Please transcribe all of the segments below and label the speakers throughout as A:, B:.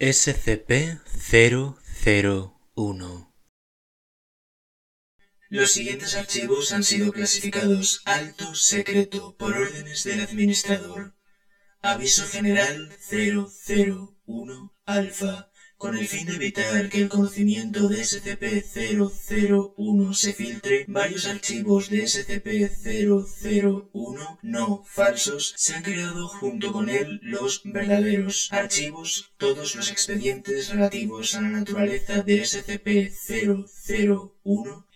A: SCP-001
B: Los siguientes archivos han sido clasificados alto secreto por órdenes del administrador. Aviso general 001 alfa con el fin de evitar que el conocimiento de SCP-001 se filtre, varios archivos de SCP-001 no falsos. Se han creado junto con él los verdaderos archivos, todos los expedientes relativos a la naturaleza de SCP-001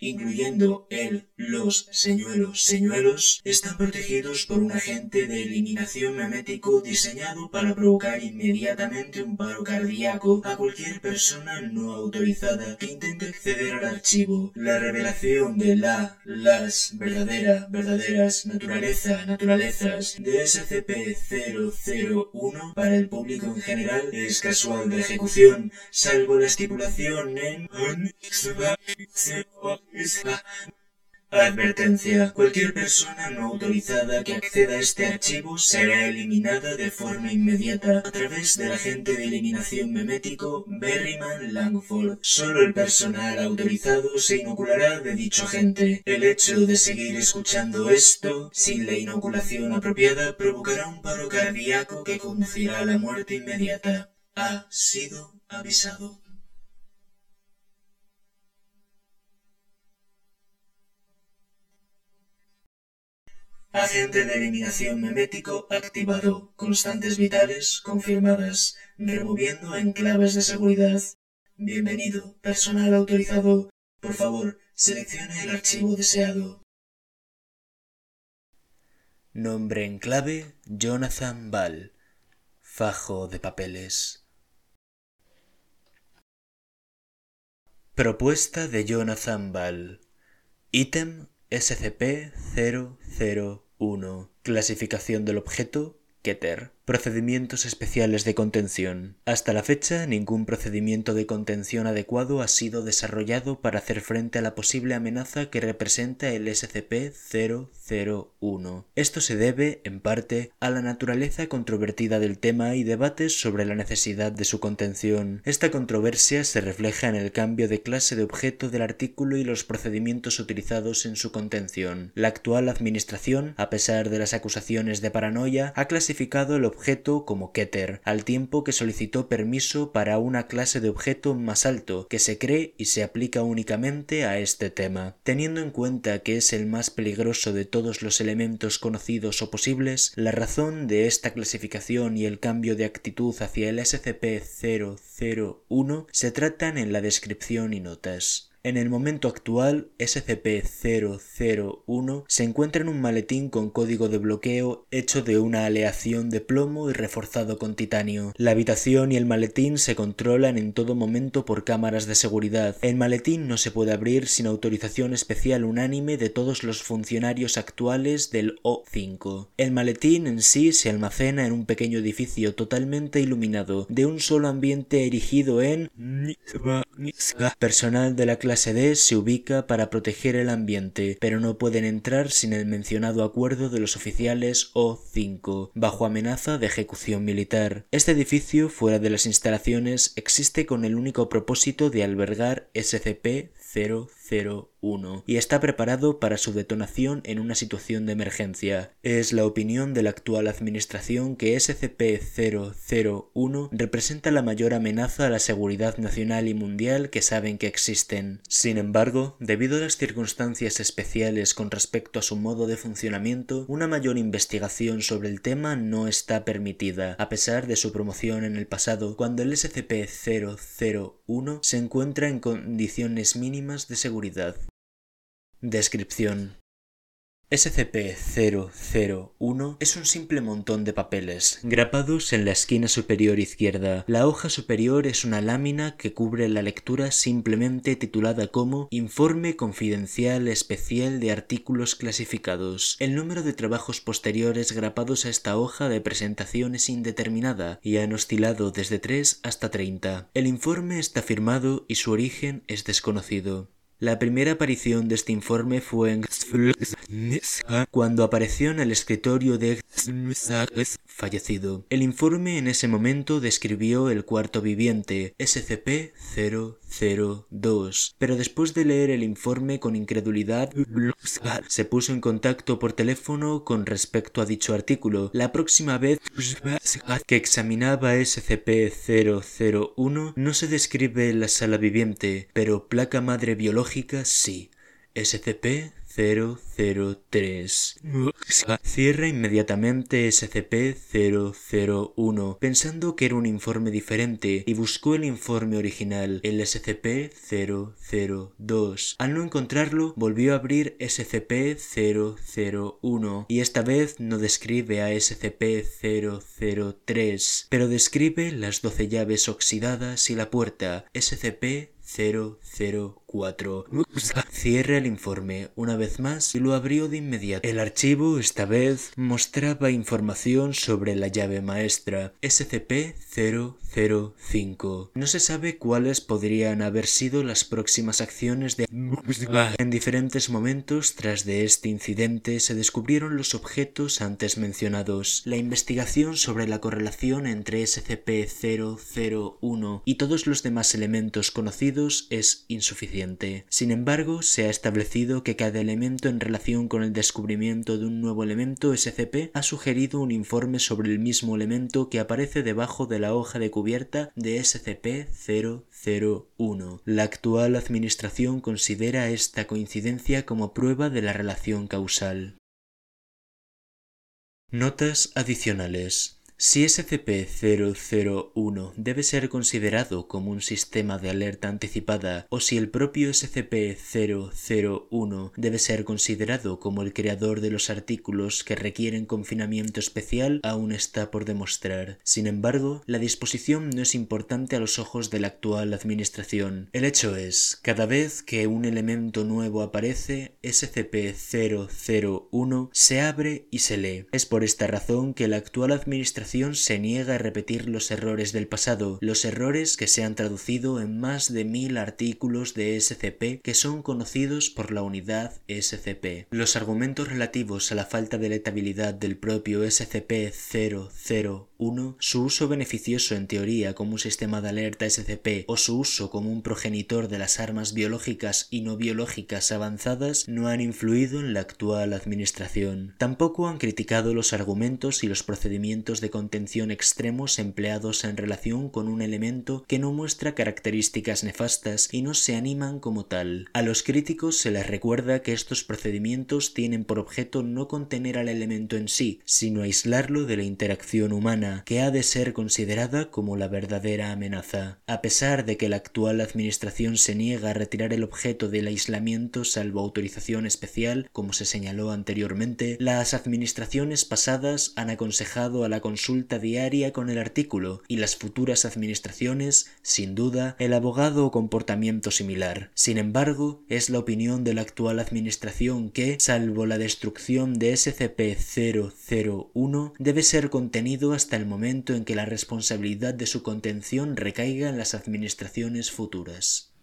B: incluyendo el, los señuelos señuelos, están protegidos por un agente de eliminación memético diseñado para provocar inmediatamente un paro cardíaco a cualquier persona no autorizada que intente acceder al archivo. La revelación de la, las, verdadera, verdaderas, naturaleza, naturalezas de SCP-001 para el público en general es casual de ejecución, salvo la estipulación en Advertencia. Cualquier persona no autorizada que acceda a este archivo será eliminada de forma inmediata a través del agente de eliminación memético Berryman Langford. Solo el personal autorizado se inoculará de dicho agente. El hecho de seguir escuchando esto sin la inoculación apropiada provocará un paro cardíaco que conducirá a la muerte inmediata. Ha sido avisado. Agente de eliminación memético activado. Constantes vitales confirmadas. Removiendo enclaves de seguridad. Bienvenido, personal autorizado. Por favor, seleccione el archivo deseado.
A: Nombre en clave Jonathan Ball. Fajo de papeles. Propuesta de Jonathan Ball. Ítem SCP-001 1. Clasificación del objeto Keter. Procedimientos especiales de contención. Hasta la fecha, ningún procedimiento de contención adecuado ha sido desarrollado para hacer frente a la posible amenaza que representa el SCP-001. Esto se debe, en parte, a la naturaleza controvertida del tema y debates sobre la necesidad de su contención. Esta controversia se refleja en el cambio de clase de objeto del artículo y los procedimientos utilizados en su contención. La actual administración, a pesar de las acusaciones de paranoia, ha clasificado el objeto como Keter, al tiempo que solicitó permiso para una clase de objeto más alto, que se cree y se aplica únicamente a este tema. Teniendo en cuenta que es el más peligroso de todos los elementos conocidos o posibles, la razón de esta clasificación y el cambio de actitud hacia el SCP-001 se tratan en la descripción y notas. En el momento actual, SCP-001 se encuentra en un maletín con código de bloqueo hecho de una aleación de plomo y reforzado con titanio. La habitación y el maletín se controlan en todo momento por cámaras de seguridad. El maletín no se puede abrir sin autorización especial unánime de todos los funcionarios actuales del O5. El maletín en sí se almacena en un pequeño edificio totalmente iluminado, de un solo ambiente erigido en personal de la clase clase se ubica para proteger el ambiente, pero no pueden entrar sin el mencionado acuerdo de los oficiales O5, bajo amenaza de ejecución militar. Este edificio, fuera de las instalaciones, existe con el único propósito de albergar SCP-001 y está preparado para su detonación en una situación de emergencia. Es la opinión de la actual administración que SCP-001 representa la mayor amenaza a la seguridad nacional y mundial que saben que existen. Sin embargo, debido a las circunstancias especiales con respecto a su modo de funcionamiento, una mayor investigación sobre el tema no está permitida, a pesar de su promoción en el pasado, cuando el SCP-001 se encuentra en condiciones mínimas de seguridad. Descripción SCP-001 es un simple montón de papeles, grapados en la esquina superior izquierda. La hoja superior es una lámina que cubre la lectura simplemente titulada como Informe Confidencial Especial de Artículos Clasificados. El número de trabajos posteriores grapados a esta hoja de presentación es indeterminada y han oscilado desde 3 hasta 30. El informe está firmado y su origen es desconocido. La primera aparición de este informe fue en cuando apareció en el escritorio de fallecido. El informe en ese momento describió el cuarto viviente, SCP-002, pero después de leer el informe con incredulidad, se puso en contacto por teléfono con respecto a dicho artículo. La próxima vez que examinaba SCP-001 no se describe la sala viviente, pero placa madre biológica sí. SCP 003. Cierra inmediatamente SCP-001 pensando que era un informe diferente y buscó el informe original, el SCP-002. Al no encontrarlo, volvió a abrir SCP-001 y esta vez no describe a SCP-003, pero describe las 12 llaves oxidadas y la puerta SCP-004. Cierra el informe una vez más y lo abrió de inmediato. El archivo esta vez mostraba información sobre la llave maestra SCP-005. No se sabe cuáles podrían haber sido las próximas acciones de... En diferentes momentos tras de este incidente se descubrieron los objetos antes mencionados. La investigación sobre la correlación entre SCP-001 y todos los demás elementos conocidos es insuficiente. Sin embargo, se ha establecido que cada elemento en relación con el descubrimiento de un nuevo elemento SCP ha sugerido un informe sobre el mismo elemento que aparece debajo de la hoja de cubierta de SCP-001. La actual administración considera esta coincidencia como prueba de la relación causal. Notas adicionales si SCP-001 debe ser considerado como un sistema de alerta anticipada o si el propio SCP-001 debe ser considerado como el creador de los artículos que requieren confinamiento especial aún está por demostrar. Sin embargo, la disposición no es importante a los ojos de la actual administración. El hecho es, cada vez que un elemento nuevo aparece, SCP-001 se abre y se lee. Es por esta razón que la actual administración se niega a repetir los errores del pasado, los errores que se han traducido en más de mil artículos de SCP que son conocidos por la unidad SCP. Los argumentos relativos a la falta de letabilidad del propio SCP-001, su uso beneficioso en teoría como un sistema de alerta SCP o su uso como un progenitor de las armas biológicas y no biológicas avanzadas no han influido en la actual administración. Tampoco han criticado los argumentos y los procedimientos de contención extremos empleados en relación con un elemento que no muestra características nefastas y no se animan como tal. A los críticos se les recuerda que estos procedimientos tienen por objeto no contener al elemento en sí, sino aislarlo de la interacción humana, que ha de ser considerada como la verdadera amenaza. A pesar de que la actual administración se niega a retirar el objeto del aislamiento salvo autorización especial, como se señaló anteriormente, las administraciones pasadas han aconsejado a la consulta diaria con el artículo y las futuras administraciones, sin duda, el abogado o comportamiento similar. Sin embargo, es la opinión de la actual administración que, salvo la destrucción de SCP-001, debe ser contenido hasta el momento en que la responsabilidad de su contención recaiga en las administraciones futuras.